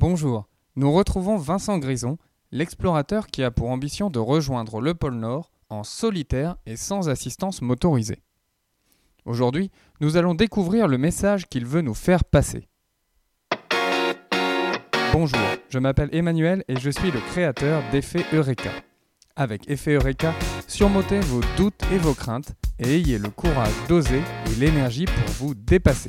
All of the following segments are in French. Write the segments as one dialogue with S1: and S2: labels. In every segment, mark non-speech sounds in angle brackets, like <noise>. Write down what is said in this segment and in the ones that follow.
S1: Bonjour, nous retrouvons Vincent Grison, l'explorateur qui a pour ambition de rejoindre le pôle Nord en solitaire et sans assistance motorisée. Aujourd'hui, nous allons découvrir le message qu'il veut nous faire passer. Bonjour, je m'appelle Emmanuel et je suis le créateur d'Effet Eureka. Avec Effet Eureka, surmontez vos doutes et vos craintes et ayez le courage d'oser et l'énergie pour vous dépasser.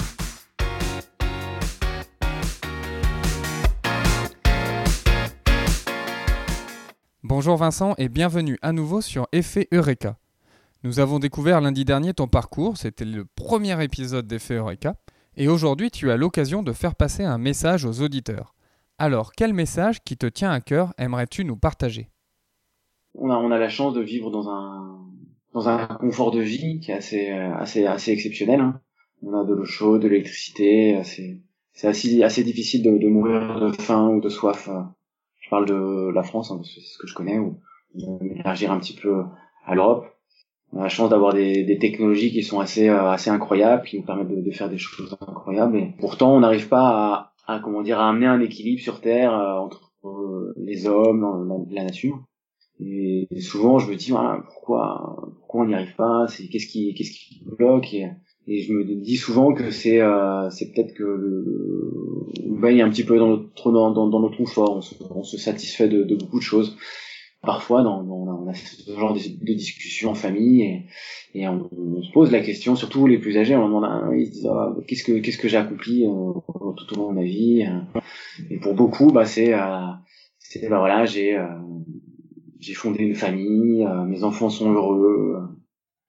S1: Bonjour Vincent et bienvenue à nouveau sur Effet Eureka. Nous avons découvert lundi dernier ton parcours, c'était le premier épisode d'Effet Eureka, et aujourd'hui tu as l'occasion de faire passer un message aux auditeurs. Alors, quel message qui te tient à cœur aimerais-tu nous partager?
S2: On a, la chance de vivre dans un, confort de vie qui est assez, exceptionnel. Hein. On a de l'eau chaude, de l'électricité, c'est assez, difficile de, de mourir de faim ou de soif parle de la France, hein, c'est ce que je connais, ou élargir un petit peu à l'Europe. On a la chance d'avoir des, des, technologies qui sont assez euh, assez incroyables, qui nous permettent de, de faire des choses incroyables. Et pourtant, on n'arrive pas à, à, comment dire à amener un équilibre sur Terre euh, entre euh, les hommes, la, la, nature. Et souvent, je me dis voilà, pourquoi pourquoi on n'y arrive pas? C'est qu'est-ce qui qu'est-ce qui bloque? Et je me dis souvent que c'est euh, c'est peut-être que le, on baigne un petit peu dans notre dans, dans, notre confort, on se, on se satisfait de, de, beaucoup de choses. Parfois, dans, dans, on a ce genre de, de discussions en famille et, et on, se pose la question, surtout les plus âgés, on demande, ils se disent ah, qu'est-ce que qu'est-ce que j'ai accompli euh, tout au long de ma vie. Et pour beaucoup, bah c'est euh, c'est bah voilà, j'ai euh, j'ai fondé une famille, euh, mes enfants sont heureux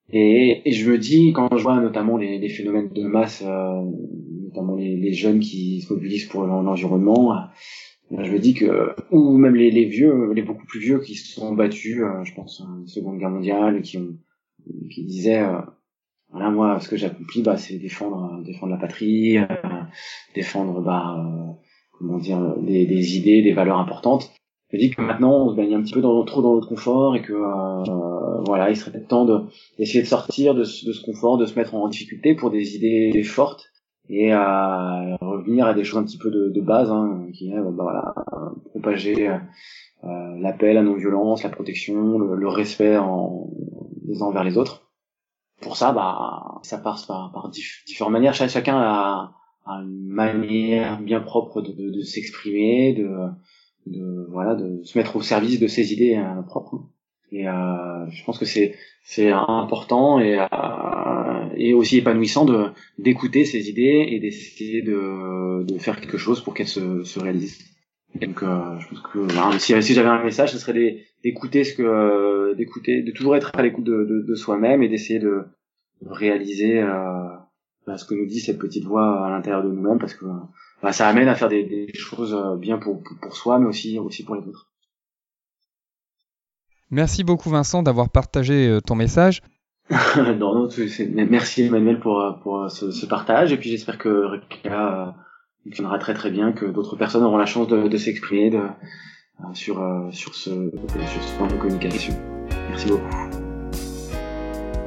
S2: et, et, je me dis, quand je vois notamment les, les phénomènes de masse, euh, notamment les, les, jeunes qui se mobilisent pour l'environnement, euh, je me dis que, ou même les, les, vieux, les beaucoup plus vieux qui se sont battus, euh, je pense, en Seconde Guerre mondiale, qui ont, qui disaient, euh, voilà, moi, ce que j'accomplis, bah, c'est défendre, défendre la patrie, défendre, bah, comment dire, des, des idées, des valeurs importantes je dis que maintenant on se baigne un petit peu trop dans notre confort et que euh, voilà il serait peut-être temps d'essayer de sortir de ce, confort de se mettre en difficulté pour des idées fortes et à revenir à des choses un petit peu de, base hein, qui est bah, voilà propager euh, l'appel à non violence la protection le, le respect en, les uns envers les autres. Pour ça bah ça passe par, par différentes manières. Chacun a, a, une manière bien propre de, de, de s'exprimer de de voilà de se mettre au service de ses idées euh, propres et euh, je pense que c'est c'est important et euh, et aussi épanouissant de d'écouter ses idées et d'essayer de de faire quelque chose pour qu'elles se se réalisent. Donc euh, je pense que si, si j'avais un message ce serait d'écouter ce que d'écouter de toujours être à l'écoute de, de, de soi-même et d'essayer de, réaliser euh, bah, ce que nous dit cette petite voix à l'intérieur de nous-mêmes parce que bah, ça amène à faire des, des choses euh, bien pour, pour, soi, mais aussi, aussi pour les autres.
S1: Merci beaucoup Vincent d'avoir partagé euh, ton message. <laughs>
S2: non, non, merci Emmanuel pour, euh, pour ce, ce partage, et puis j'espère que Reka fonctionnera très très bien, que d'autres personnes auront la chance de, de s'exprimer de, sur, sur, ce, sur ce point de communication. Merci beaucoup.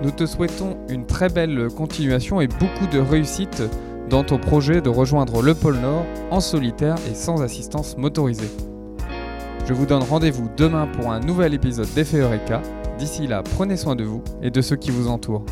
S1: Nous te souhaitons une très belle continuation et beaucoup de réussite dans ton projet de rejoindre le pôle Nord en solitaire et sans assistance motorisée. Je vous donne rendez-vous demain pour un nouvel épisode d'Effet Eureka. D'ici là, prenez soin de vous et de ceux qui vous entourent.